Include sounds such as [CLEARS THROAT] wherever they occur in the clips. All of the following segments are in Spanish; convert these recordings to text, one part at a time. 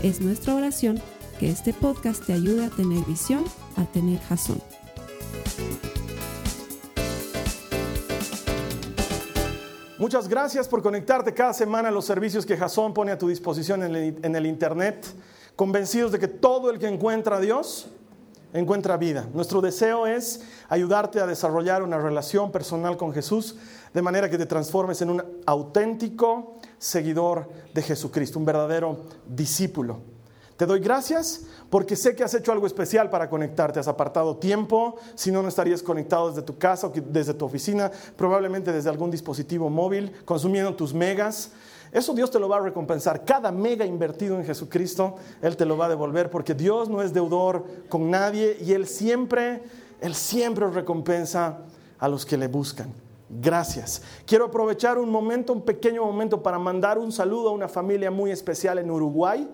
Es nuestra oración que este podcast te ayude a tener visión, a tener jazón. Muchas gracias por conectarte cada semana a los servicios que Jason pone a tu disposición en el, en el, Internet, convencidos de que todo el que encuentra a Dios encuentra vida. Nuestro deseo es ayudarte a desarrollar una relación personal con Jesús de manera que te transformes en un auténtico seguidor de Jesucristo, un verdadero discípulo. Te doy gracias porque sé que has hecho algo especial para conectarte. Has apartado tiempo, si no, no estarías conectado desde tu casa o desde tu oficina, probablemente desde algún dispositivo móvil, consumiendo tus megas. Eso Dios te lo va a recompensar. Cada mega invertido en Jesucristo, Él te lo va a devolver porque Dios no es deudor con nadie y Él siempre, Él siempre recompensa a los que le buscan. Gracias. Quiero aprovechar un momento, un pequeño momento para mandar un saludo a una familia muy especial en Uruguay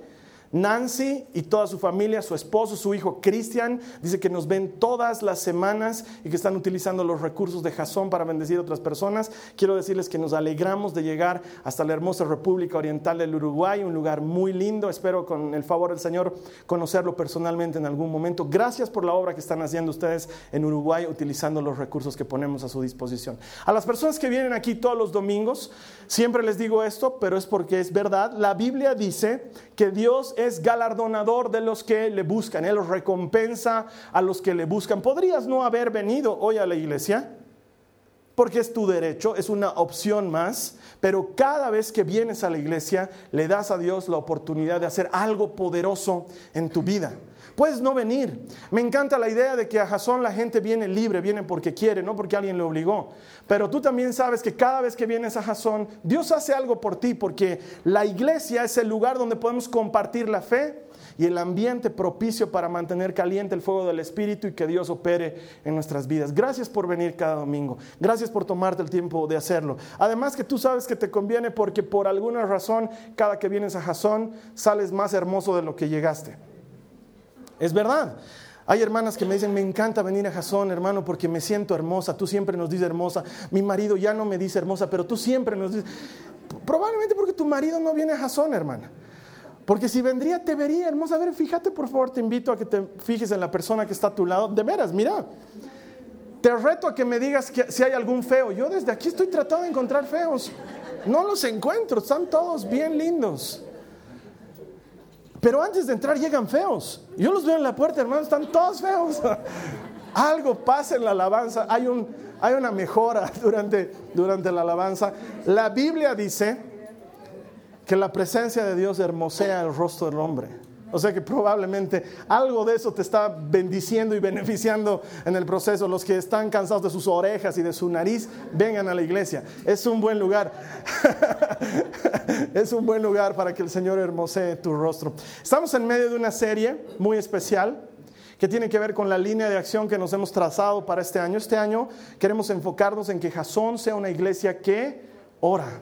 Nancy y toda su familia, su esposo, su hijo Cristian, dice que nos ven todas las semanas y que están utilizando los recursos de Jason para bendecir a otras personas. Quiero decirles que nos alegramos de llegar hasta la hermosa República Oriental del Uruguay, un lugar muy lindo. Espero con el favor del Señor conocerlo personalmente en algún momento. Gracias por la obra que están haciendo ustedes en Uruguay utilizando los recursos que ponemos a su disposición. A las personas que vienen aquí todos los domingos, siempre les digo esto, pero es porque es verdad. La Biblia dice que Dios es galardonador de los que le buscan, Él recompensa a los que le buscan. ¿Podrías no haber venido hoy a la iglesia? Porque es tu derecho, es una opción más, pero cada vez que vienes a la iglesia le das a Dios la oportunidad de hacer algo poderoso en tu vida. Puedes no venir. Me encanta la idea de que a Jasón la gente viene libre, viene porque quiere, no porque alguien le obligó. Pero tú también sabes que cada vez que vienes a Jasón, Dios hace algo por ti, porque la iglesia es el lugar donde podemos compartir la fe y el ambiente propicio para mantener caliente el fuego del Espíritu y que Dios opere en nuestras vidas. Gracias por venir cada domingo. Gracias por tomarte el tiempo de hacerlo. Además que tú sabes que te conviene porque por alguna razón cada que vienes a Jasón sales más hermoso de lo que llegaste. Es verdad. Hay hermanas que me dicen, me encanta venir a Jasón, hermano, porque me siento hermosa. Tú siempre nos dices hermosa. Mi marido ya no me dice hermosa, pero tú siempre nos dices. Probablemente porque tu marido no viene a Jasón, hermana. Porque si vendría, te vería hermosa. A ver, fíjate, por favor, te invito a que te fijes en la persona que está a tu lado. De veras, mira. Te reto a que me digas que si hay algún feo. Yo desde aquí estoy tratando de encontrar feos. No los encuentro, están todos bien lindos. Pero antes de entrar llegan feos. Yo los veo en la puerta, hermanos, están todos feos. [LAUGHS] Algo pasa en la alabanza, hay, un, hay una mejora [LAUGHS] durante, durante la alabanza. La Biblia dice que la presencia de Dios hermosea el rostro del hombre. O sea que probablemente algo de eso te está bendiciendo y beneficiando en el proceso. Los que están cansados de sus orejas y de su nariz, vengan a la iglesia. Es un buen lugar. [LAUGHS] es un buen lugar para que el Señor hermosee tu rostro. Estamos en medio de una serie muy especial que tiene que ver con la línea de acción que nos hemos trazado para este año. Este año queremos enfocarnos en que Jasón sea una iglesia que ora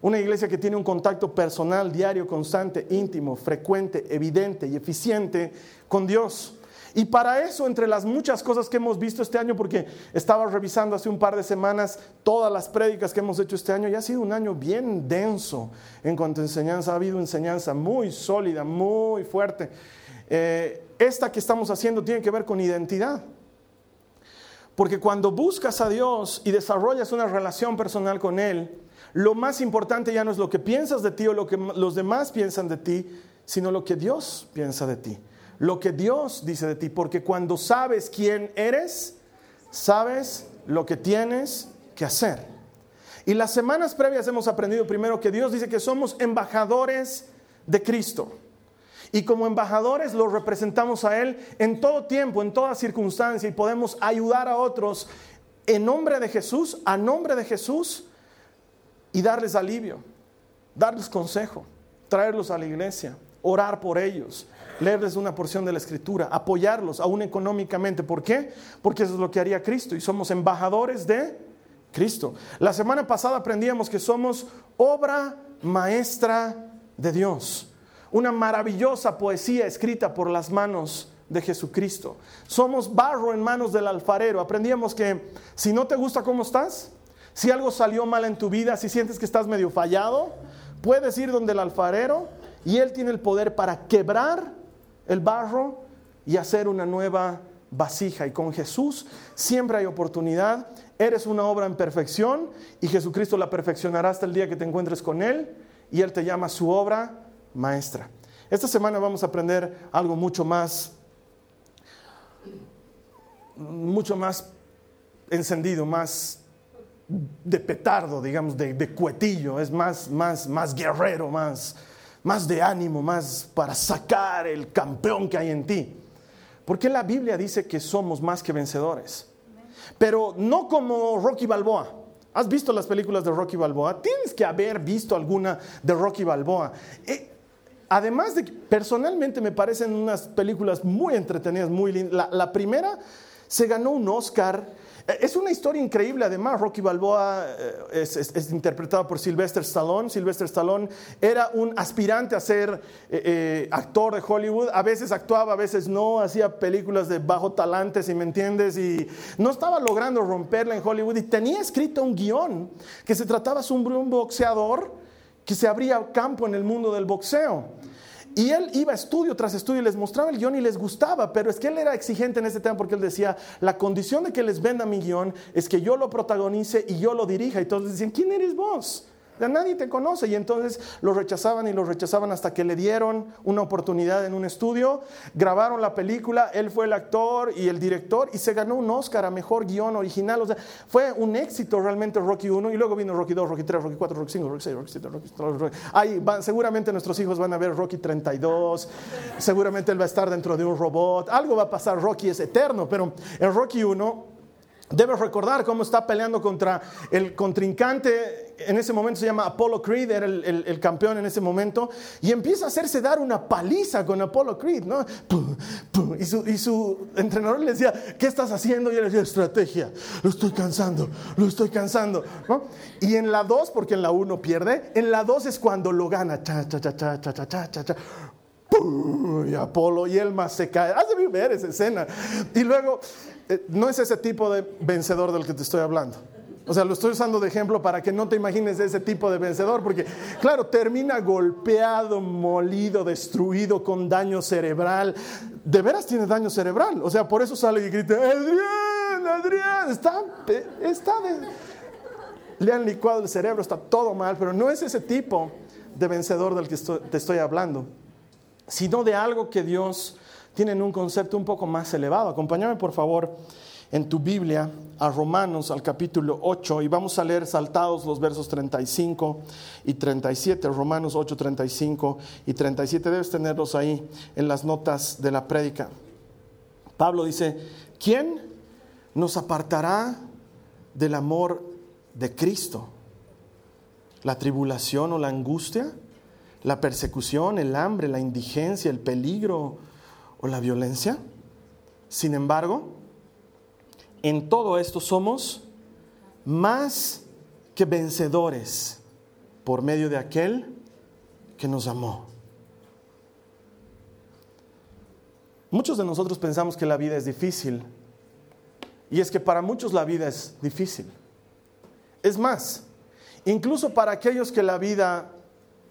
una iglesia que tiene un contacto personal, diario, constante, íntimo, frecuente, evidente y eficiente con Dios. Y para eso, entre las muchas cosas que hemos visto este año, porque estaba revisando hace un par de semanas todas las prédicas que hemos hecho este año, y ha sido un año bien denso en cuanto a enseñanza, ha habido enseñanza muy sólida, muy fuerte. Eh, esta que estamos haciendo tiene que ver con identidad. Porque cuando buscas a Dios y desarrollas una relación personal con Él, lo más importante ya no es lo que piensas de ti o lo que los demás piensan de ti, sino lo que Dios piensa de ti, lo que Dios dice de ti, porque cuando sabes quién eres, sabes lo que tienes que hacer. Y las semanas previas hemos aprendido primero que Dios dice que somos embajadores de Cristo. Y como embajadores lo representamos a Él en todo tiempo, en toda circunstancia, y podemos ayudar a otros en nombre de Jesús, a nombre de Jesús, y darles alivio, darles consejo, traerlos a la iglesia, orar por ellos, leerles una porción de la escritura, apoyarlos aún económicamente. ¿Por qué? Porque eso es lo que haría Cristo y somos embajadores de Cristo. La semana pasada aprendíamos que somos obra maestra de Dios, una maravillosa poesía escrita por las manos de Jesucristo. Somos barro en manos del alfarero. Aprendíamos que si no te gusta cómo estás, si algo salió mal en tu vida, si sientes que estás medio fallado, puedes ir donde el alfarero y él tiene el poder para quebrar el barro y hacer una nueva vasija. Y con Jesús siempre hay oportunidad. Eres una obra en perfección y Jesucristo la perfeccionará hasta el día que te encuentres con Él y Él te llama su obra maestra. Esta semana vamos a aprender algo mucho más mucho más encendido, más de petardo, digamos, de, cuetillo, es más, más, más guerrero, más, más de ánimo, más para sacar el campeón que hay en ti. Porque la Biblia dice que somos más que vencedores, pero no como Rocky Balboa. ¿Has visto las películas de Rocky Balboa? Tienes que haber visto alguna de Rocky Balboa. Eh, además de que personalmente me parecen unas películas muy entretenidas, muy lindas. la primera se ganó un Oscar. Eh, es una historia increíble, además Rocky Balboa eh, es, interpretado por Sylvester Stallone. Sylvester Stallone era un aspirante a ser eh, actor de Hollywood. A veces actuaba, a veces no, hacía películas de bajo talante, si me entiendes, y no estaba logrando romperla en Hollywood. Y tenía escrito un guion que se trataba de un boxeador que se abría campo en el mundo del boxeo. Y él iba estudio tras estudio y les mostraba el guion y les gustaba, pero es que él era exigente en ese tema porque él decía, la condición de que les venda mi guion es que yo lo protagonice y yo lo dirija. Y todos decían, ¿quién eres vos? Nadie te conoce. Y entonces lo rechazaban y lo rechazaban hasta que le dieron una oportunidad en un estudio, grabaron la película, él fue el actor y el director y se ganó un Oscar a Mejor Guión Original. O sea, fue un éxito realmente Rocky 1 y luego vino Rocky 2, Rocky 3, Rocky 4, Rocky 5, Rocky 6, Rocky 7, Rocky 8. Ahí seguramente nuestros hijos van a ver Rocky 32, seguramente él va a estar dentro de un robot, algo va a pasar, Rocky es eterno, pero en Rocky 1 Debes recordar cómo está peleando contra el contrincante, en ese momento se llama Apollo Creed, era el, campeón en ese momento, y empieza a hacerse dar una paliza con Apollo Creed, ¿no? Y, su, entrenador le decía, ¿qué estás haciendo? Y él decía, estrategia, lo estoy cansando, lo estoy cansando, Y en la 2, porque en la 1 pierde, en la 2 es cuando lo gana, cha, cha, cha, cha, cha, cha, cha, cha, y Apolo y Elma se cae. Has de ver esa escena. Y luego, eh, no es ese tipo de vencedor del que te estoy hablando. O sea, lo estoy usando de ejemplo para que no te imagines ese tipo de vencedor, porque claro, termina golpeado, molido, destruido, con daño cerebral. De veras tiene daño cerebral. O sea, por eso sale y grita, Adrián, Adrián, está, está Le han licuado el cerebro, está todo mal, pero no es ese tipo de vencedor del que te estoy hablando, sino de algo que Dios tienen un concepto un poco más elevado. Acompáñame por favor en tu Biblia a Romanos al capítulo 8 y vamos a leer saltados los versos 35 y 37, Romanos 8, 35 y 37, debes tenerlos ahí en las notas de la prédica. Pablo dice, ¿quién nos apartará del amor de Cristo? ¿La tribulación o la angustia? ¿La persecución, el hambre, la indigencia, el peligro? O la violencia. Sin embargo, en todo esto somos más que vencedores por medio de aquel que nos amó. Muchos de nosotros pensamos que la vida es difícil y es que para muchos la vida es difícil. Es más, incluso para aquellos que la vida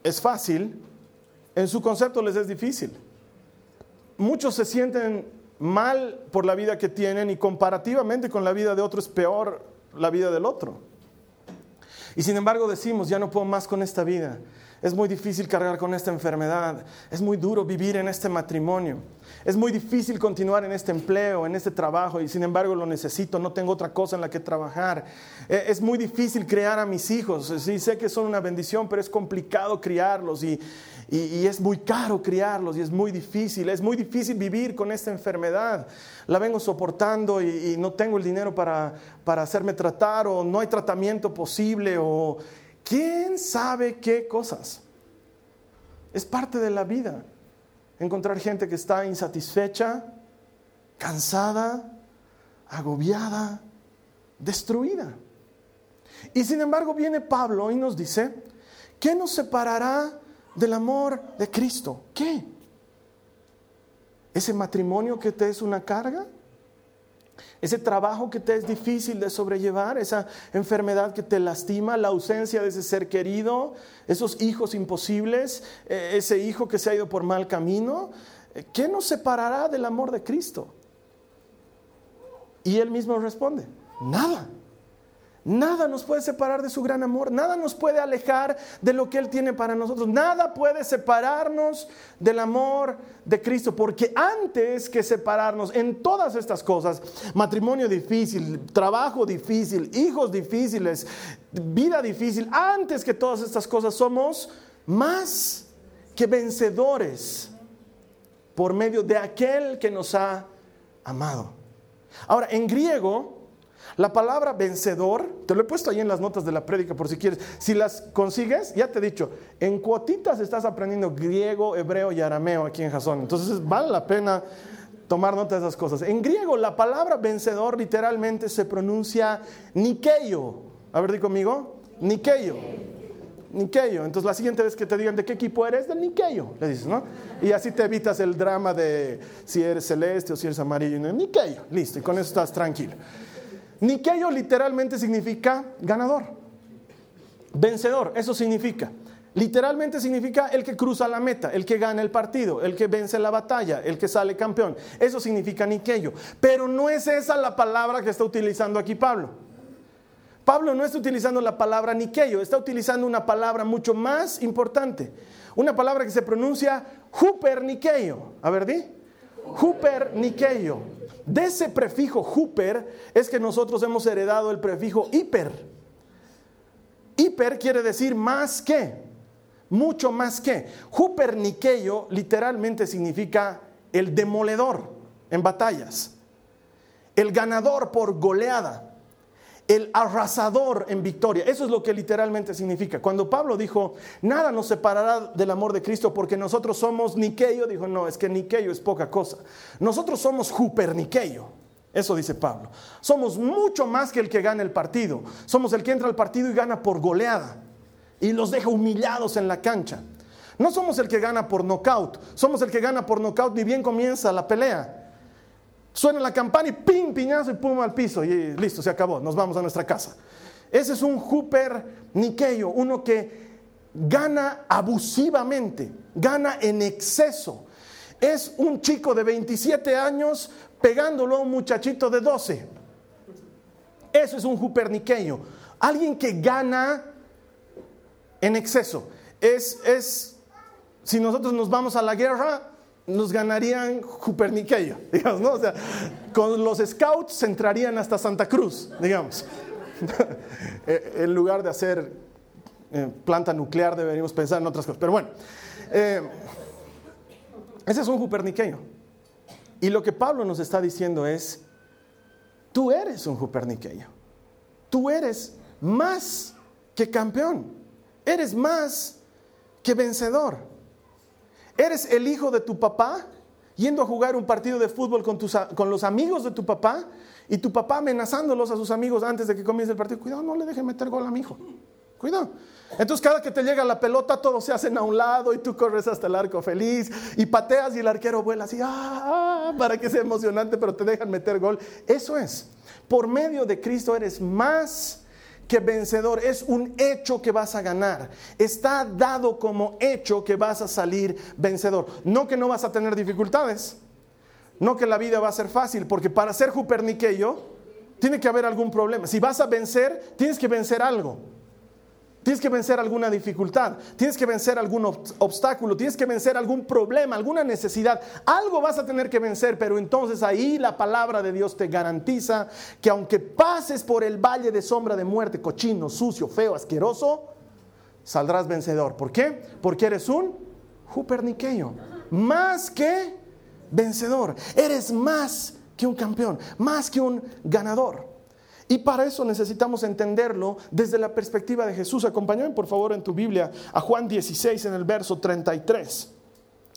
es fácil, en su concepto les es difícil muchos se sienten mal por la vida que tienen y comparativamente con la vida de otro es peor la vida del otro. Y sin embargo decimos, ya no puedo más con esta vida. Es muy difícil cargar con esta enfermedad. Es muy duro vivir en este matrimonio. Es muy difícil continuar en este empleo, en este trabajo, y sin embargo lo necesito, no tengo otra cosa en la que trabajar. Eh, es muy difícil criar a mis hijos. Sí, sé que son una bendición, pero es complicado criarlos y, es muy caro criarlos y es muy difícil. Es muy difícil vivir con esta enfermedad. La vengo soportando y, y no tengo el dinero para, para hacerme tratar o no hay tratamiento posible o quién sabe qué cosas. Es parte de la vida. encontrar gente que está insatisfecha, cansada, agobiada, destruida. Y sin embargo viene Pablo y nos dice, ¿qué nos separará del amor de Cristo? ¿Qué? ¿Ese matrimonio que te es una carga? Ese trabajo que te es difícil de sobrellevar, esa enfermedad que te lastima, la ausencia de ese ser querido, esos hijos imposibles, eh, ese hijo que se ha ido por mal camino, eh, ¿qué nos separará del amor de Cristo? Y él mismo responde, nada. Nada nos puede separar de su gran amor, nada nos puede alejar de lo que Él tiene para nosotros, nada puede separarnos del amor de Cristo, porque antes que separarnos en todas estas cosas, matrimonio difícil, trabajo difícil, hijos difíciles, vida difícil, antes que todas estas cosas somos más que vencedores por medio de aquel que nos ha amado. Ahora, en griego, la palabra vencedor, te lo he puesto ahí en las notas de la prédica por si quieres. Si las consigues, ya te he dicho, en cuotitas estás aprendiendo griego, hebreo y arameo aquí en Jasón. Entonces vale la pena tomar nota de esas cosas. En griego, la palabra vencedor literalmente se pronuncia Nikeio. A ver, di conmigo. Nikeio. Nikeio. Entonces la siguiente vez que te digan de qué equipo eres, del Nikeio, le dices, ¿no? Y así te evitas el drama de si eres celeste o si eres amarillo. Nikeio, listo, y con eso estás tranquilo. Nikeyo literalmente significa ganador, vencedor, eso significa. Literalmente significa el que cruza la meta, el que gana el partido, el que vence la batalla, el que sale campeón. Eso significa Nikeyo. Pero no es esa la palabra que está utilizando aquí Pablo. Pablo no está utilizando la palabra Nikeyo, está utilizando una palabra mucho más importante. Una palabra que se pronuncia Huper Nikeyo. A ver, di. Nikeyo. De ese prefijo Huper es que nosotros hemos heredado el prefijo hiper. Hiper quiere decir más que, mucho más que. Nikeyo literalmente significa el demoledor en batallas, el ganador por goleada el arrasador en victoria. Eso es lo que literalmente significa. Cuando Pablo dijo, nada nos separará del amor de Cristo porque nosotros somos Niqueyo, dijo, no, es que Niqueyo es poca cosa. Nosotros somos Niqueyo. Eso dice Pablo. Somos mucho más que el que gana el partido. Somos el que entra al partido y gana por goleada y los deja humillados en la cancha. No somos el que gana por nocaut, somos el que gana por nocaut y bien comienza la pelea. Suena la campana y pim, piñazo y pum al piso y listo, se acabó, nos vamos a nuestra casa. Ese es un Hooper Niqueyo, uno que gana abusivamente, gana en exceso. Es un chico de 27 años pegándolo a un muchachito de 12. Eso es un Niqueyo. Alguien que gana en exceso. Es, es, si nosotros nos vamos a la guerra, nos ganarían Juperniqueyo, [LAUGHS] digamos, ¿no? O sea, con los scouts entrarían hasta Santa Cruz, digamos. [LAUGHS] Eh, en lugar de hacer eh, planta nuclear, deberíamos pensar en otras cosas. Pero bueno, eh, ese es un Juperniqueyo. Y lo que Pablo nos está diciendo es, tú eres un Juperniqueyo. Tú eres más que campeón. Eres más que vencedor. ¿Eres el hijo de tu papá yendo a jugar un partido de fútbol con, con los amigos de tu papá y tu papá amenazándolos a sus amigos antes de que comience el partido? Cuidado, no le deje meter gol a mi hijo. Cuidado. Entonces cada que te llega la pelota todos se hacen a un lado y tú corres hasta el arco feliz y pateas y el arquero vuela así, ah, para que sea emocionante, pero te dejan meter gol. Eso es. Por medio de Cristo eres más que vencedor, es un hecho que vas a ganar. Está dado como hecho que vas a salir vencedor. No que no vas a tener dificultades, no que la vida va a ser fácil, porque para ser Juperniqueyo tiene que haber algún problema. Si vas a vencer, tienes que vencer algo. Tienes que vencer alguna dificultad, tienes que vencer algún obstáculo, tienes que vencer algún problema, alguna necesidad. Algo vas a tener que vencer, pero entonces ahí la palabra de Dios te garantiza que aunque pases por el valle de sombra de muerte, cochino, sucio, feo, asqueroso, saldrás vencedor. ¿Por qué? Porque eres un juperniqueño, más que vencedor. Eres más que un campeón, más que un ganador. Y para eso necesitamos entenderlo desde la perspectiva de Jesús. Acompáñame por favor en tu Biblia a Juan 16 en el verso 33.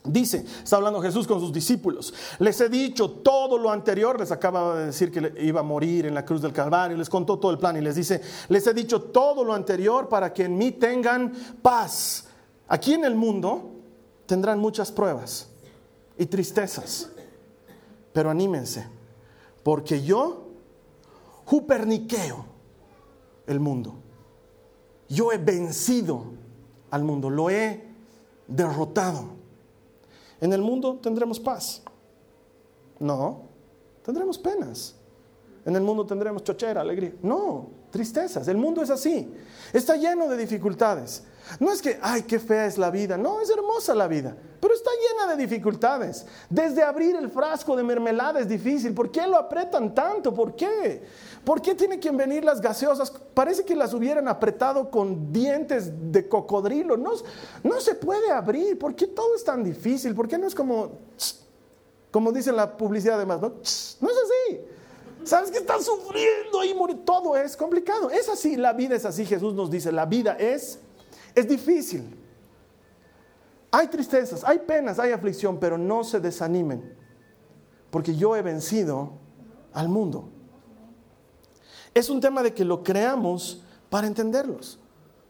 Dice, está hablando Jesús con sus discípulos, les he dicho todo lo anterior, les acaba de decir que iba a morir en la cruz del Calvario, les contó todo el plan y les dice, les he dicho todo lo anterior para que en mí tengan paz. Aquí en el mundo tendrán muchas pruebas y tristezas, pero anímense, porque yo juperniqueo el mundo. Yo he vencido al mundo, lo he derrotado. En el mundo tendremos paz. No, tendremos penas. En el mundo tendremos chochera, alegría. No, tristezas. El mundo es así. Está lleno de dificultades. No es que, ay, qué fea es la vida. No, es hermosa la vida. Pero está llena de dificultades. Desde abrir el frasco de mermelada es difícil. ¿Por qué lo apretan tanto? ¿Por qué? ¿Por qué tienen que venir las gaseosas? Parece que las hubieran apretado con dientes de cocodrilo. No, no se puede abrir. ¿Por qué todo es tan difícil? ¿Por qué no es como, como dice la publicidad además? No, no es así. ¿Sabes que están sufriendo y morir? Todo es complicado. Es así, la vida es así. Jesús nos dice, la vida es, es difícil. Hay tristezas, hay penas, hay aflicción, pero no se desanimen, porque yo he vencido al mundo. Es un tema de que lo creamos para entenderlos,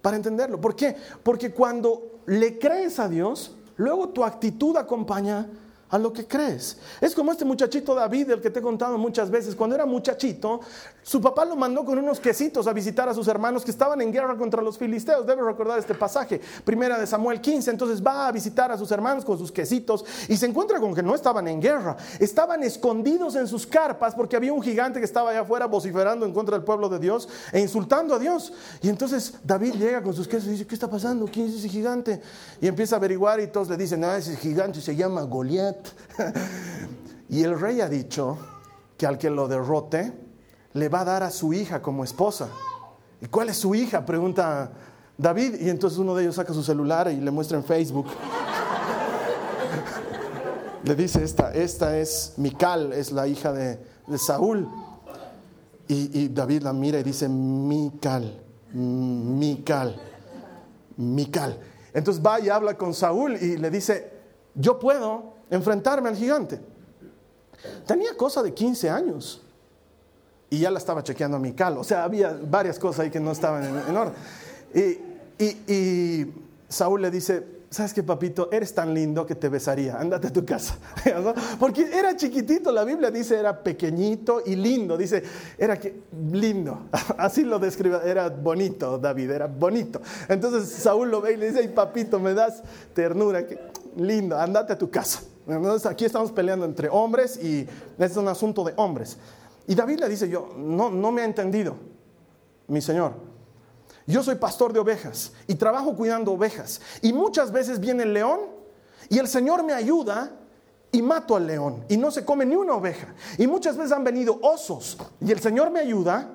para entenderlo. ¿Por qué? Porque cuando le crees a Dios, luego tu actitud acompaña a lo que crees. Es como este muchachito David, del que te he contado muchas veces. Cuando era muchachito, su papá lo mandó con unos quesitos a visitar a sus hermanos que estaban en guerra contra los filisteos. Debes recordar este pasaje, primera de Samuel 15. Entonces va a visitar a sus hermanos con sus quesitos y se encuentra con que no estaban en guerra. Estaban escondidos en sus carpas porque había un gigante que estaba allá afuera vociferando en contra del pueblo de Dios e insultando a Dios. Y entonces David llega con sus quesos y dice, ¿qué está pasando? ¿Quién es ese gigante? Y empieza a averiguar y todos le dicen, ah, ese gigante se llama Goliat. [LAUGHS] y el rey ha dicho que al que lo derrote le va a dar a su hija como esposa. ¿Y cuál es su hija? Pregunta David. Y entonces uno de ellos saca su celular y le muestra en Facebook. [LAUGHS] le dice, esta, esta es Mical, es la hija de, Saúl. Y, y, David la mira y dice, Mical, Mical, Mical. Entonces va y habla con Saúl y le dice, yo puedo enfrentarme al gigante. Tenía cosa de 15 años y ya la estaba chequeando a Mical. O sea, había varias cosas ahí que no estaban en, orden. Y, Saúl le dice, ¿sabes qué, papito? Eres tan lindo que te besaría, ándate a tu casa. [LAUGHS] Porque era chiquitito, la Biblia dice era pequeñito y lindo, dice, era que, lindo, [LAUGHS] así lo describe, era bonito, David, era bonito. Entonces Saúl lo ve y le dice, papito, me das ternura, que, lindo, andate a tu casa. Aquí estamos peleando entre hombres y es un asunto de hombres. Y David le dice, yo, no, no me ha entendido, mi Señor. Yo soy pastor de ovejas y trabajo cuidando ovejas. Y muchas veces viene el león y el Señor me ayuda y mato al león y no se come ni una oveja. Y muchas veces han venido osos y el Señor me ayuda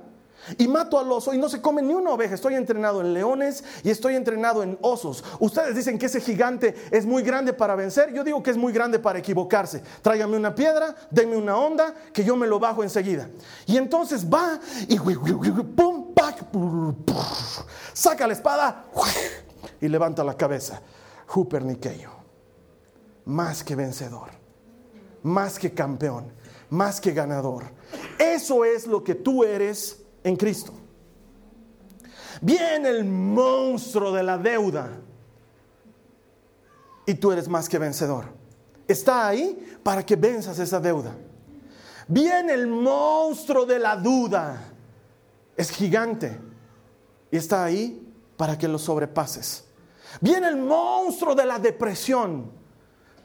y mato al oso y no se come ni una oveja. Estoy entrenado en leones y estoy entrenado en osos. Ustedes dicen que ese gigante es muy grande para vencer. Yo digo que es muy grande para equivocarse. Tráigame una piedra, denme una onda, que yo me lo bajo enseguida. Y entonces va y pum, saca la espada y levanta la cabeza. Niqueyo, más que vencedor, más que campeón, más que ganador. Eso es lo que tú eres en Cristo. Viene el monstruo de la deuda y tú eres más que vencedor. Está ahí para que venzas esa deuda. Viene el monstruo de la duda. Es gigante y está ahí para que lo sobrepases. Viene el monstruo de la depresión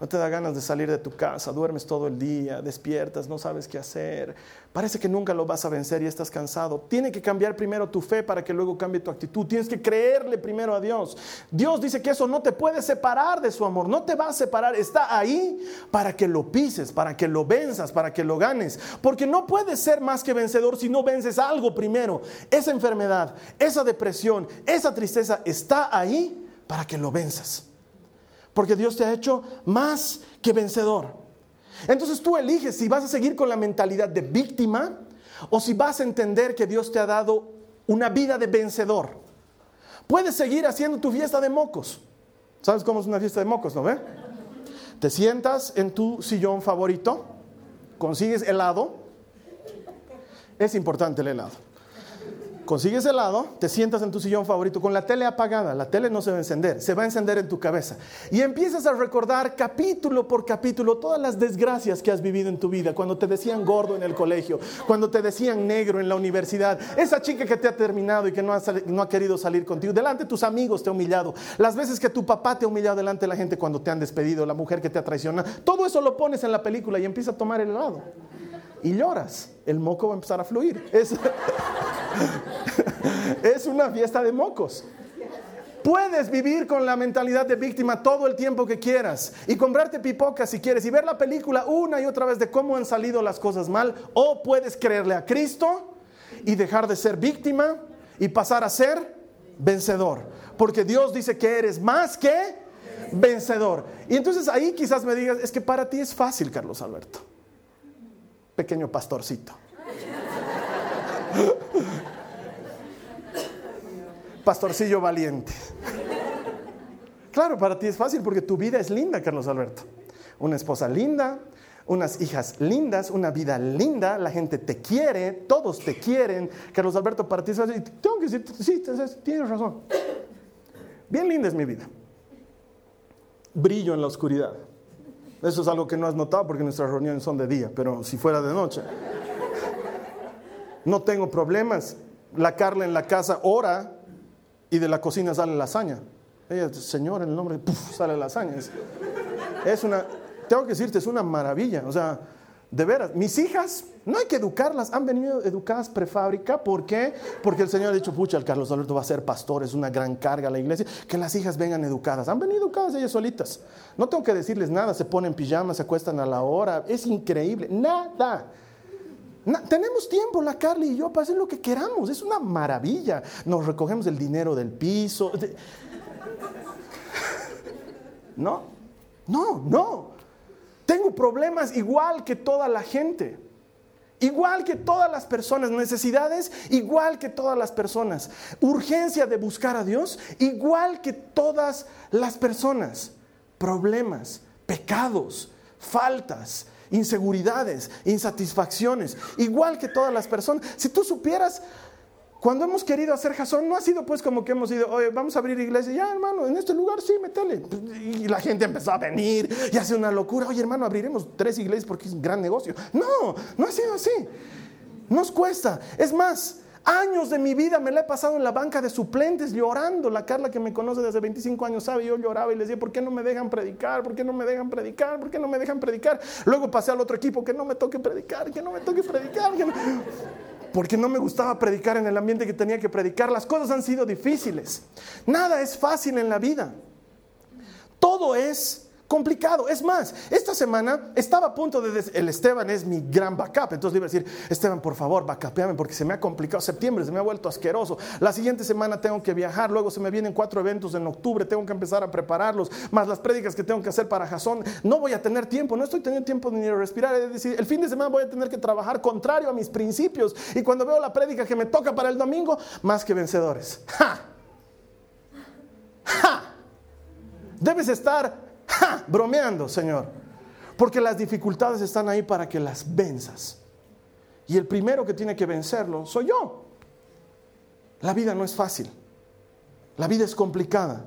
no te da ganas de salir de tu casa, duermes todo el día, despiertas, no sabes qué hacer, parece que nunca lo vas a vencer y estás cansado. Tiene que cambiar primero tu fe para que luego cambie tu actitud. Tienes que creerle primero a Dios. Dios dice que eso no te puede separar de su amor, no te va a separar, está ahí para que lo pises, para que lo venzas, para que lo ganes. Porque no puedes ser más que vencedor si no vences algo primero. Esa enfermedad, esa depresión, esa tristeza está ahí para que lo venzas porque Dios te ha hecho más que vencedor. Entonces tú eliges si vas a seguir con la mentalidad de víctima o si vas a entender que Dios te ha dado una vida de vencedor. Puedes seguir haciendo tu fiesta de mocos. ¿Sabes cómo es una fiesta de mocos, no ve? Te sientas en tu sillón favorito, consigues helado. Es importante el helado consigues helado, te sientas en tu sillón favorito con la tele apagada, la tele no se va a encender, se va a encender en tu cabeza. Y empiezas a recordar capítulo por capítulo todas las desgracias que has vivido en tu vida, cuando te decían gordo en el colegio, cuando te decían negro en la universidad, esa chica que te ha terminado y que no ha, querido salir contigo, delante de tus amigos te ha humillado, las veces que tu papá te ha humillado delante de la gente cuando te han despedido, la mujer que te ha traicionado, todo eso lo pones en la película y empieza a tomar el helado y lloras, el moco va a empezar a fluir. Es, [LAUGHS] [LAUGHS] es una fiesta de mocos. Puedes vivir con la mentalidad de víctima todo el tiempo que quieras y comprarte pipocas si quieres y ver la película una y otra vez de cómo han salido las cosas mal o puedes creerle a Cristo y dejar de ser víctima y pasar a ser vencedor. Porque Dios dice que eres más que vencedor. Y entonces ahí quizás me digas, es que para ti es fácil, Carlos Alberto pequeño pastorcito. [LAUGHS] Pastorcillo valiente. Claro, para ti es fácil porque tu vida es linda, Carlos Alberto. Una esposa linda, unas hijas lindas, una vida linda, la gente te quiere, todos te quieren. Carlos Alberto, para ti es fácil. Tengo que decir, sí, tienes razón. Bien linda es mi vida. Brillo en la oscuridad. Eso es algo que no has notado porque nuestras reuniones son de día, pero si fuera de noche. No tengo problemas. La Carla en la casa ora y de la cocina sale lasaña. Ella, Señor, en el nombre, ¡puf! sale lasaña. Es, es una, tengo que decirte, es una maravilla. O sea, de veras, mis hijas, no hay que educarlas, han venido educadas prefábrica. ¿Por qué? Porque el Señor ha dicho, pucha, el Carlos Alberto va a ser pastor, es una gran carga a la iglesia. Que las hijas vengan educadas. Han venido educadas ellas solitas. No tengo que decirles nada, se ponen pijamas, se acuestan a la hora. Es increíble, nada. Tenemos tiempo, la Carly y yo, para hacer lo que queramos. Es una maravilla. Nos recogemos el dinero del piso. [LAUGHS] No, no, no. Tengo problemas igual que toda la gente. Igual que todas las personas, necesidades, igual que todas las personas. Urgencia de buscar a Dios, igual que todas las personas. Problemas, pecados, faltas, inseguridades, insatisfacciones, igual que todas las personas. Si tú supieras cuando hemos querido hacer jazón, no ha sido pues como que hemos ido, oye, vamos a abrir iglesia, ya hermano, en este lugar sí, metele. Y la gente empezó a venir y hace una locura, oye hermano, abriremos tres iglesias porque es un gran negocio. No, no ha sido así. Nos cuesta. Es más, años de mi vida me la he pasado en la banca de suplentes llorando. La Carla que me conoce desde 25 años sabe, yo lloraba y les decía, ¿por qué no me dejan predicar? ¿Por qué no me dejan predicar? ¿Por qué no me dejan predicar? Luego pasé al otro equipo, que no me toque predicar, que no me toque predicar. Porque no me gustaba predicar en el ambiente que tenía que predicar. Las cosas han sido difíciles. Nada es fácil en la vida. Todo es complicado. Es más, esta semana estaba a punto de... El Esteban es mi gran backup. Entonces le iba a decir, Esteban, por favor, backupeame porque se me ha complicado. Septiembre se me ha vuelto asqueroso. La siguiente semana tengo que viajar. Luego se me vienen cuatro eventos en octubre. Tengo que empezar a prepararlos. Más las prédicas que tengo que hacer para Jason. No voy a tener tiempo. No estoy teniendo tiempo ni de respirar. Es decir, el fin de semana voy a tener que trabajar contrario a mis principios. Y cuando veo la prédica que me toca para el domingo, más que vencedores. [LAUGHS] ¡Ja! ¡Ja! Debes estar bromeando, Señor. Porque las dificultades están ahí para que las venzas. Y el primero que tiene que vencerlo soy yo. La vida no es fácil. La vida es complicada.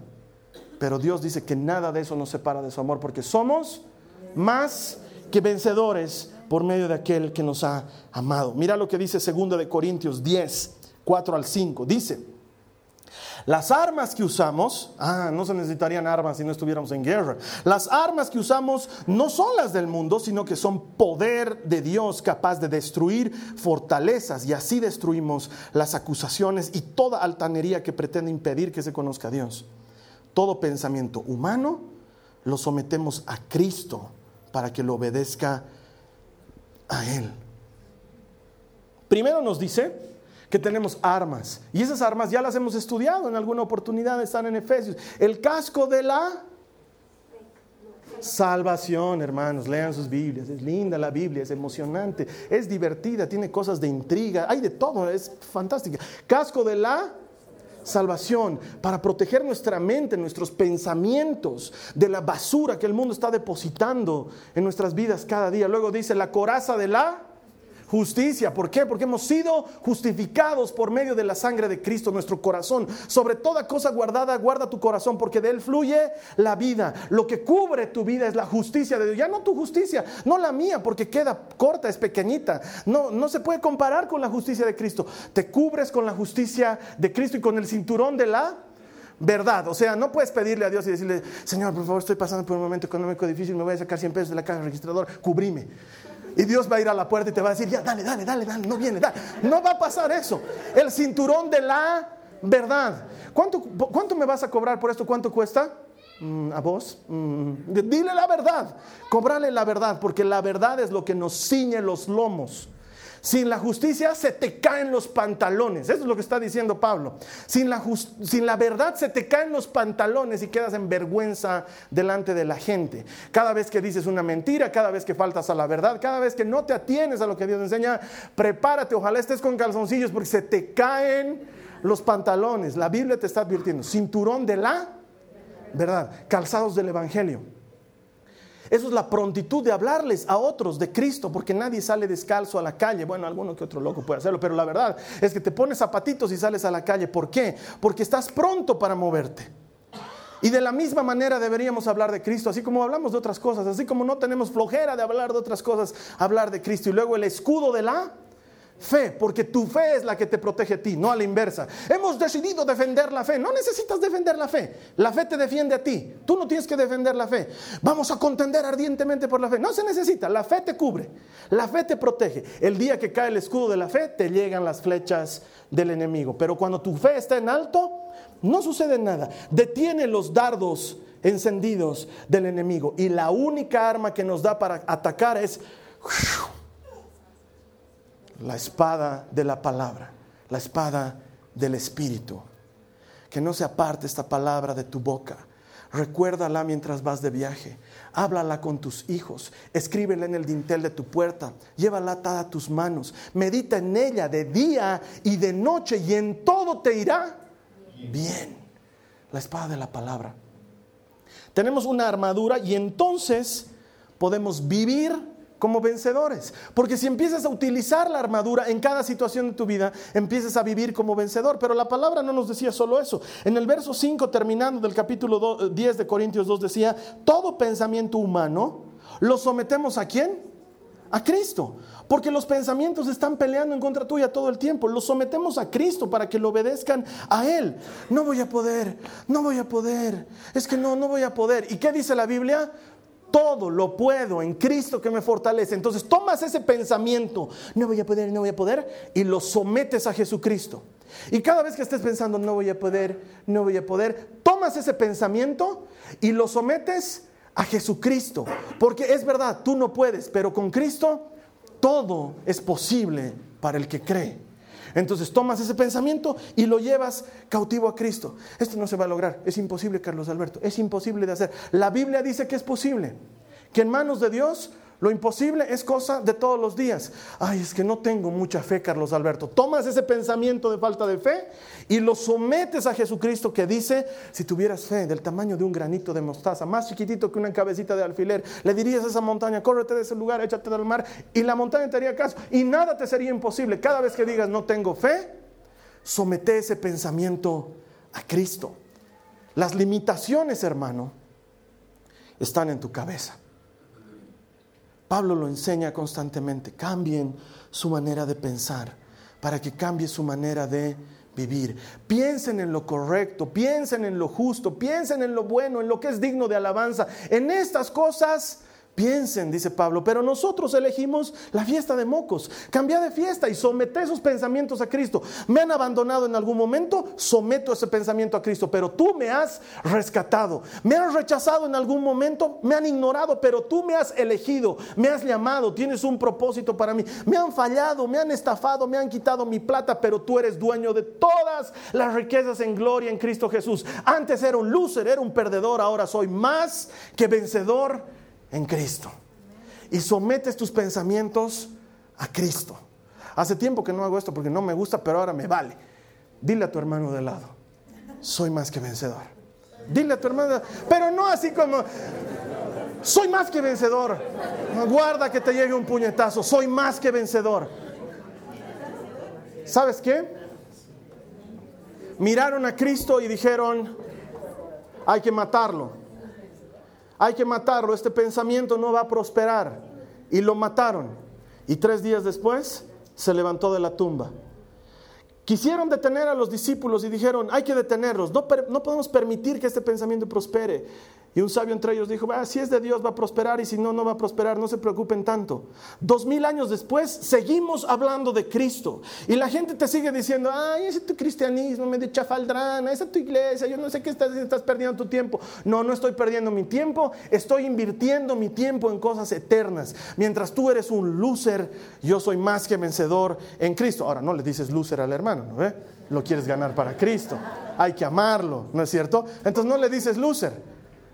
Pero Dios dice que nada de eso nos separa de su amor porque somos más que vencedores por medio de aquel que nos ha amado. Mira lo que dice 2 de Corintios 10, 4 al 5. Dice, las armas que usamos, ah, no se necesitarían armas si no estuviéramos en guerra. Las armas que usamos no son las del mundo, sino que son poder de Dios capaz de destruir fortalezas y así destruimos las acusaciones y toda altanería que pretende impedir que se conozca a Dios. Todo pensamiento humano lo sometemos a Cristo para que lo obedezca a Él. Primero nos dice, que tenemos armas. Y esas armas ya las hemos estudiado en alguna oportunidad, están en Efesios. El casco de la salvación, hermanos, lean sus Biblias. Es linda la Biblia, es emocionante, es divertida, tiene cosas de intriga, hay de todo, es fantástica. Casco de la salvación, para proteger nuestra mente, nuestros pensamientos de la basura que el mundo está depositando en nuestras vidas cada día. Luego dice la coraza de la justicia. ¿Por qué? Porque hemos sido justificados por medio de la sangre de Cristo, nuestro corazón. Sobre toda cosa guardada, guarda tu corazón, porque de él fluye la vida. Lo que cubre tu vida es la justicia de Dios. Ya no tu justicia, no la mía, porque queda corta, es pequeñita. No, no se puede comparar con la justicia de Cristo. Te cubres con la justicia de Cristo y con el cinturón de la verdad. O sea, no puedes pedirle a Dios y decirle, Señor, por favor, estoy pasando por un momento económico difícil, me voy a sacar 100 pesos de la caja registradora, cubrime. Y Dios va a ir a la puerta y te va a decir, ya, dale, dale, dale, dale, no viene, dale. No va a pasar eso. El cinturón de la verdad. ¿Cuánto, cuánto me vas a cobrar por esto? ¿Cuánto cuesta? Mm, ¿A vos? Mm, dile la verdad. Cobrale la verdad, porque la verdad es lo que nos ciñe los lomos. Sin la justicia se te caen los pantalones. Eso es lo que está diciendo Pablo. Sin la, sin la, verdad se te caen los pantalones y quedas en vergüenza delante de la gente. Cada vez que dices una mentira, cada vez que faltas a la verdad, cada vez que no te atienes a lo que Dios enseña, prepárate. Ojalá estés con calzoncillos porque se te caen los pantalones. La Biblia te está advirtiendo. Cinturón de la verdad. Calzados del Evangelio. Eso es la prontitud de hablarles a otros de Cristo, porque nadie sale descalzo a la calle. Bueno, alguno que otro loco puede hacerlo, pero la verdad es que te pones zapatitos y sales a la calle. ¿Por qué? Porque estás pronto para moverte. Y de la misma manera deberíamos hablar de Cristo, así como hablamos de otras cosas, así como no tenemos flojera de hablar de otras cosas, hablar de Cristo. Y luego el escudo de la fe, porque tu fe es la que te protege a ti, no a la inversa. Hemos decidido defender la fe, no necesitas defender la fe, la fe te defiende a ti, tú no tienes que defender la fe. Vamos a contender ardientemente por la fe, no se necesita, la fe te cubre, la fe te protege. El día que cae el escudo de la fe, te llegan las flechas del enemigo, pero cuando tu fe está en alto, no sucede nada, detiene los dardos encendidos del enemigo. Y la única arma que nos da para atacar es la espada de la palabra, la espada del Espíritu. Que no se aparte esta palabra de tu boca. Recuérdala mientras vas de viaje. Háblala con tus hijos. Escríbela en el dintel de tu puerta. Llévala atada a tus manos. Medita en ella de día y de noche y en todo te irá bien. La espada de la palabra. Tenemos una armadura y entonces podemos vivir como vencedores. Porque si empiezas a utilizar la armadura en cada situación de tu vida, empiezas a vivir como vencedor. Pero la palabra no nos decía solo eso. En el verso 5, terminando del capítulo 10 de Corintios 2, decía, todo pensamiento humano lo sometemos a quién? A Cristo. Porque los pensamientos están peleando en contra tuya todo el tiempo. Los sometemos a Cristo para que lo obedezcan a Él. No voy a poder, no voy a poder. Es que no, no voy a poder. ¿Y qué dice la Biblia? Todo lo puedo en Cristo que me fortalece. Entonces tomas ese pensamiento, no voy a poder, no voy a poder, y lo sometes a Jesucristo. Y cada vez que estés pensando, no voy a poder, no voy a poder, tomas ese pensamiento y lo sometes a Jesucristo. Porque es verdad, tú no puedes, pero con Cristo todo es posible para el que cree. Entonces tomas ese pensamiento y lo llevas cautivo a Cristo. Esto no se va a lograr. Es imposible, Carlos Alberto. Es imposible de hacer. La Biblia dice que es posible. Que en manos de Dios lo imposible es cosa de todos los días. Ay, es que no tengo mucha fe, Carlos Alberto. Tomas ese pensamiento de falta de fe y lo sometes a Jesucristo que dice, si tuvieras fe del tamaño de un granito de mostaza, más chiquitito que una cabecita de alfiler, le dirías a esa montaña, córrete de ese lugar, échate al mar y la montaña te haría caso y nada te sería imposible. Cada vez que digas no tengo fe, somete ese pensamiento a Cristo. Las limitaciones, hermano, están en tu cabeza. Pablo lo enseña constantemente. Cambien su manera de pensar para que cambie su manera de vivir. Piensen en lo correcto, piensen en lo justo, piensen en lo bueno, en lo que es digno de alabanza. En estas cosas Piensen, dice Pablo, pero nosotros elegimos la fiesta de mocos. Cambia de fiesta y somete esos pensamientos a Cristo. Me han abandonado en algún momento, someto ese pensamiento a Cristo, pero tú me has rescatado. Me han rechazado en algún momento, me han ignorado, pero tú me has elegido, me has llamado, tienes un propósito para mí. Me han fallado, me han estafado, me han quitado mi plata, pero tú eres dueño de todas las riquezas en gloria en Cristo Jesús. Antes era un loser, era un perdedor, ahora soy más que vencedor en Cristo. Y sometes tus pensamientos a Cristo. Hace tiempo que no hago esto porque no me gusta, pero ahora me vale. Dile a tu hermano de lado, soy más que vencedor. Dile a tu hermana, pero no así como, soy más que vencedor. Guarda que te llegue un puñetazo, soy más que vencedor. ¿Sabes qué? Miraron a Cristo y dijeron, hay que matarlo. Hay que matarlo, este pensamiento no va a prosperar. Y lo mataron. Y tres días después se levantó de la tumba. Quisieron detener a los discípulos y dijeron, hay que detenerlos, no, podemos permitir que este pensamiento prospere. Y un sabio entre ellos dijo, si es de Dios va a prosperar y si no, no va a prosperar, no se preocupen tanto. Dos mil años después seguimos hablando de Cristo y la gente te sigue diciendo, ay, ese es tu cristianismo, me de chafaldrana, esa es tu iglesia, yo no sé qué estás, estás perdiendo tu tiempo. No, no estoy perdiendo mi tiempo, estoy invirtiendo mi tiempo en cosas eternas. Mientras tú eres un loser, yo soy más que vencedor en Cristo. Ahora, no le dices loser al hermano, ¿no ve? Lo quieres ganar para Cristo. Hay que amarlo, ¿no es cierto? Entonces no le dices loser.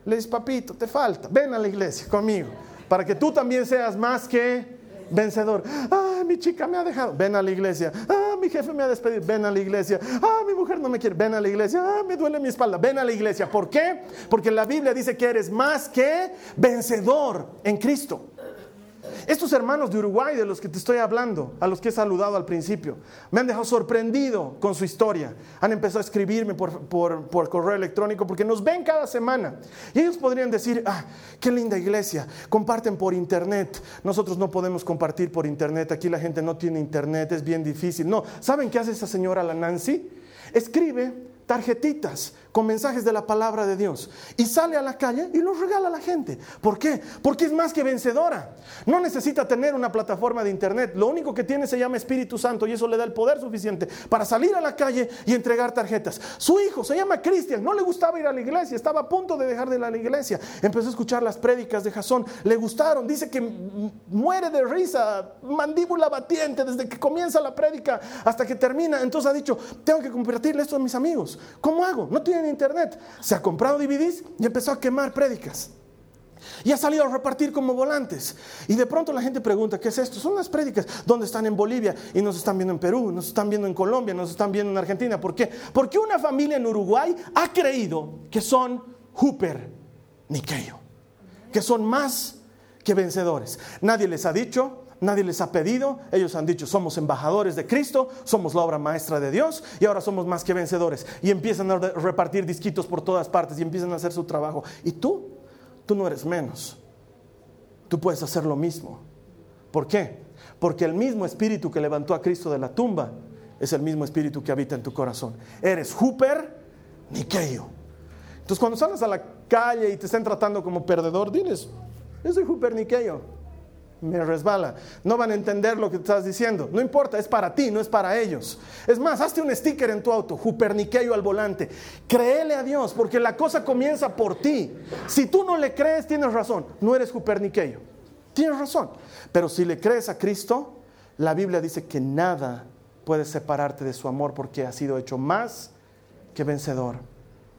Le dice, papito, te falta, ven a la iglesia conmigo, para que tú también seas más que vencedor. Ah, mi chica me ha dejado, ven a la iglesia. Ah, mi jefe me ha despedido, ven a la iglesia. Ah, mi mujer no me quiere, ven a la iglesia. Ah, me duele mi espalda, ven a la iglesia. ¿Por qué? Porque la Biblia dice que eres más que vencedor en Cristo. Estos hermanos de Uruguay de los que te estoy hablando, a los que he saludado al principio, me han dejado sorprendido con su historia. Han empezado a escribirme por, por, correo electrónico porque nos ven cada semana. Y ellos podrían decir, ah, qué linda iglesia, comparten por internet. Nosotros no podemos compartir por internet, aquí la gente no tiene internet, es bien difícil. No, ¿saben qué hace esa señora, la Nancy? Escribe tarjetitas con mensajes de la palabra de Dios y sale a la calle y los regala a la gente. ¿Por qué? Porque es más que vencedora. No necesita tener una plataforma de internet. Lo único que tiene se llama Espíritu Santo y eso le da el poder suficiente para salir a la calle y entregar tarjetas. Su hijo se llama Cristian, no le gustaba ir a la iglesia, estaba a punto de dejar de ir a la iglesia. Empezó a escuchar las prédicas de Jasón, le gustaron, dice que muere de risa, mandíbula batiente desde que comienza la prédica hasta que termina. Entonces ha dicho, tengo que compartirle esto a mis amigos. ¿Cómo hago? No tiene internet. Se ha comprado DVDs y empezó a quemar prédicas. Y ha salido a repartir como volantes. Y de pronto la gente pregunta, ¿qué es esto? Son las prédicas donde están en Bolivia y nos están viendo en Perú, nos están viendo en Colombia, nos están viendo en Argentina. ¿Por qué? Porque una familia en Uruguay ha creído que son Hooper Niqueyo, que son más que vencedores. Nadie les ha dicho, nadie les ha pedido, ellos han dicho, somos embajadores de Cristo, somos la obra maestra de Dios y ahora somos más que vencedores. Y empiezan a repartir disquitos por todas partes y empiezan a hacer su trabajo. Y tú, tú no eres menos. Tú puedes hacer lo mismo. ¿Por qué? Porque el mismo espíritu que levantó a Cristo de la tumba es el mismo espíritu que habita en tu corazón. Eres Hooper Niqueyo. Entonces cuando sales a la calle y te estén tratando como perdedor, diles, yo soy Hooper Niqueyo me resbala. No van a entender lo que estás diciendo. No importa, es para ti, no es para ellos. Es más, hazte un sticker en tu auto, Juperniqueyo al volante. Créele a Dios, porque la cosa comienza por ti. Si tú no le crees, tienes razón. No eres Juperniqueyo. Tienes razón. Pero si le crees a Cristo, la Biblia dice que nada puede separarte de su amor porque ha sido hecho más que vencedor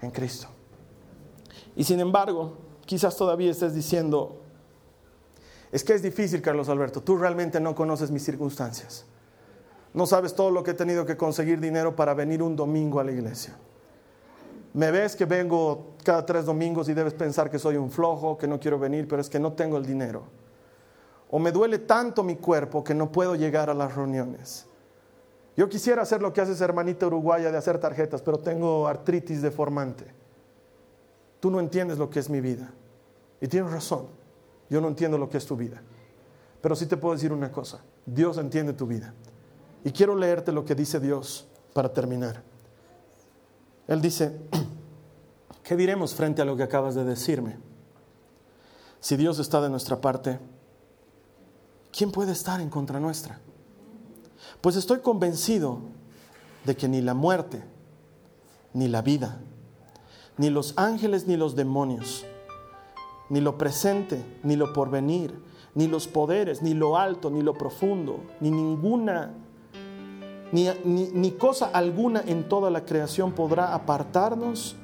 en Cristo. Y sin embargo, quizás todavía estés diciendo, es que es difícil, Carlos Alberto. Tú realmente no conoces mis circunstancias. No sabes todo lo que he tenido que conseguir dinero para venir un domingo a la iglesia. Me ves que vengo cada tres domingos y debes pensar que soy un flojo, que no quiero venir, pero es que no tengo el dinero. O me duele tanto mi cuerpo que no puedo llegar a las reuniones. Yo quisiera hacer lo que hace hermanita uruguaya de hacer tarjetas, pero tengo artritis deformante. Tú no entiendes lo que es mi vida. Y tienes razón. Yo no entiendo lo que es tu vida. Pero sí te puedo decir una cosa. Dios entiende tu vida. Y quiero leerte lo que dice Dios para terminar. Él dice, [CLEARS THROAT] ¿qué diremos frente a lo que acabas de decirme? Si Dios está de nuestra parte, ¿quién puede estar en contra nuestra? Pues estoy convencido de que ni la muerte, ni la vida, ni los ángeles, ni los demonios, ni lo presente, ni lo porvenir, ni los poderes, ni lo alto, ni lo profundo, ni ninguna, ni, ni, cosa alguna en toda la creación podrá apartarnos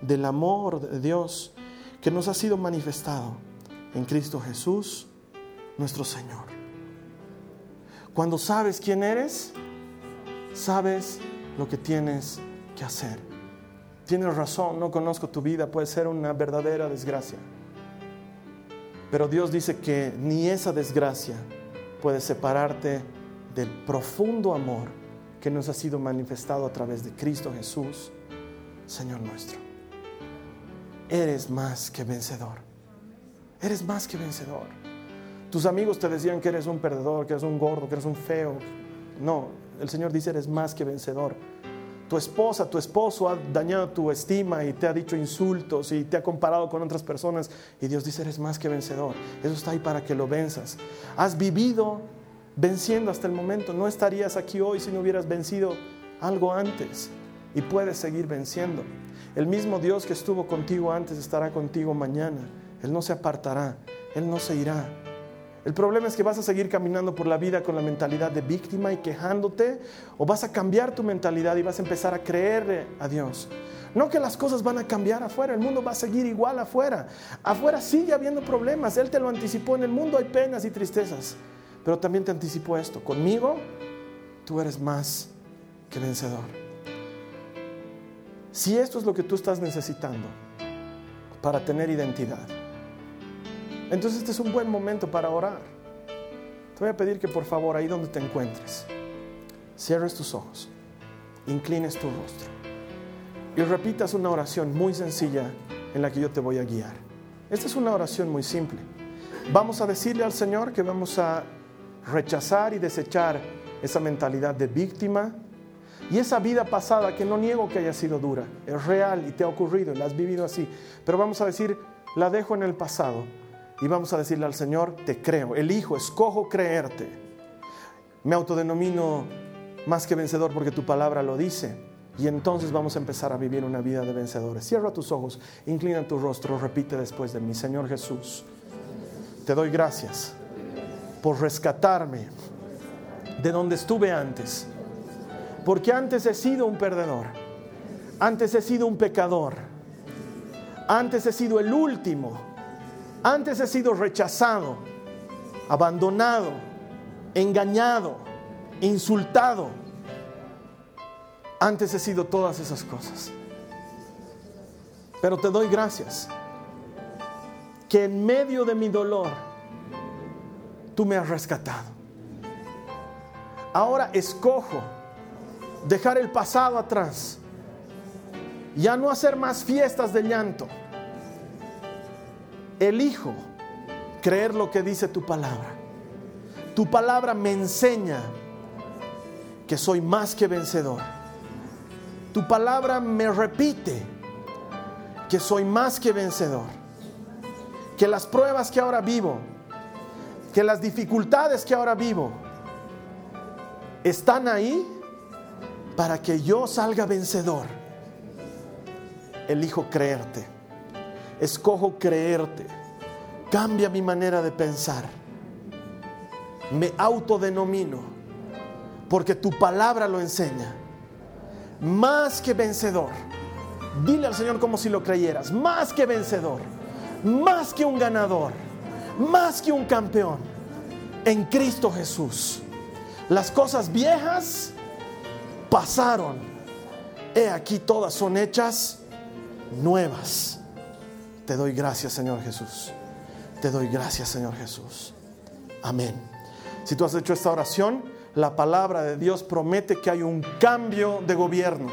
del amor de Dios que nos ha sido manifestado en Cristo Jesús, nuestro Señor. Cuando sabes quién eres, sabes lo que tienes que hacer. tienes razón, no conozco tu vida, puede ser una verdadera desgracia. Pero Dios dice que ni esa desgracia puede separarte del profundo amor que nos ha sido manifestado a través de Cristo Jesús, Señor nuestro. Eres más que vencedor. Eres más que vencedor. Tus amigos te decían que eres un perdedor, que eres un gordo, que eres un feo. No, el Señor dice eres más que vencedor. Tu esposa, tu esposo ha dañado tu estima y te ha dicho insultos y te ha comparado con otras personas y Dios dice eres más que vencedor. Eso está ahí para que lo venzas. Has vivido venciendo hasta el momento. No estarías aquí hoy si no hubieras vencido algo antes y puedes seguir venciendo. El mismo Dios que estuvo contigo antes estará contigo mañana. Él no se apartará, Él no se irá. El problema es que vas a seguir caminando por la vida con la mentalidad de víctima y quejándote, o vas a cambiar tu mentalidad y vas a empezar a creerle a Dios. No que las cosas van a cambiar afuera, el mundo va a seguir igual afuera. Afuera sigue habiendo problemas, Él te lo anticipó, en el mundo hay penas y tristezas, pero también te anticipó esto, conmigo tú eres más que vencedor. Si esto es lo que tú estás necesitando para tener identidad, entonces este es un buen momento para orar. Te voy a pedir que por favor, ahí donde te encuentres, cierres tus ojos, inclines tu rostro y repitas una oración muy sencilla en la que yo te voy a guiar. Esta es una oración muy simple. Vamos a decirle al Señor que vamos a rechazar y desechar esa mentalidad de víctima y esa vida pasada que no niego que haya sido dura, es real y te ha ocurrido y la has vivido así, pero vamos a decir, la dejo en el pasado y vamos a decirle al Señor, te creo, elijo, escojo creerte. Me autodenomino más que vencedor porque tu palabra lo dice. Y entonces vamos a empezar a vivir una vida de vencedores. Cierra tus ojos, inclina tu rostro, repite después de mí, Señor Jesús, te doy gracias por rescatarme de donde estuve antes. Porque antes he sido un perdedor, antes he sido un pecador, antes he sido el último antes he sido rechazado, abandonado, engañado, insultado. Antes he sido todas esas cosas. Pero te doy gracias que en medio de mi dolor tú me has rescatado. Ahora escojo dejar el pasado atrás, ya no hacer más fiestas de llanto elijo creer lo que dice tu palabra. Tu palabra me enseña que soy más que vencedor. Tu palabra me repite que soy más que vencedor. Que las pruebas que ahora vivo, que las dificultades que ahora vivo, están ahí para que yo salga vencedor. Elijo creerte escojo creerte. Cambia mi manera de pensar. Me autodenomino porque tu palabra lo enseña. Más que vencedor. Dile al Señor como si lo creyeras. Más que vencedor. Más que un ganador. Más que un campeón. En Cristo Jesús. Las cosas viejas pasaron. He aquí todas son hechas nuevas. Te doy gracias, Señor Jesús. Te doy gracias, Señor Jesús. Amén. Si tú has hecho esta oración, la palabra de Dios promete que hay un cambio de gobierno.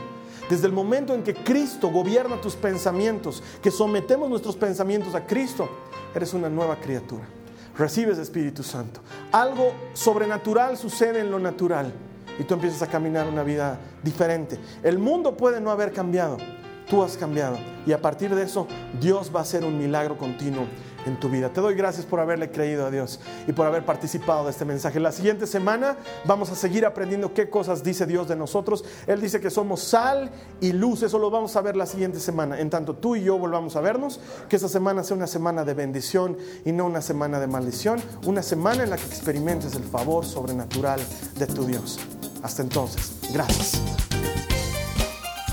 Desde el momento en que Cristo gobierna tus pensamientos, que sometemos nuestros pensamientos a Cristo, eres una nueva criatura. Recibes Espíritu Santo. Algo sobrenatural sucede en lo natural y tú empiezas a caminar una vida diferente. El mundo puede no haber cambiado, tú has cambiado. Y a partir de eso, Dios va a hacer un milagro continuo en tu vida. Te doy gracias por haberle creído a Dios y por haber participado de este mensaje. La siguiente semana vamos a seguir aprendiendo qué cosas dice Dios de nosotros. Él dice que somos sal y luz. Eso lo vamos a ver la siguiente semana. En tanto tú y yo volvamos a vernos, que esta semana sea una semana de bendición y no una semana de maldición. Una semana en la que experimentes el favor sobrenatural de tu Dios. Hasta entonces, gracias.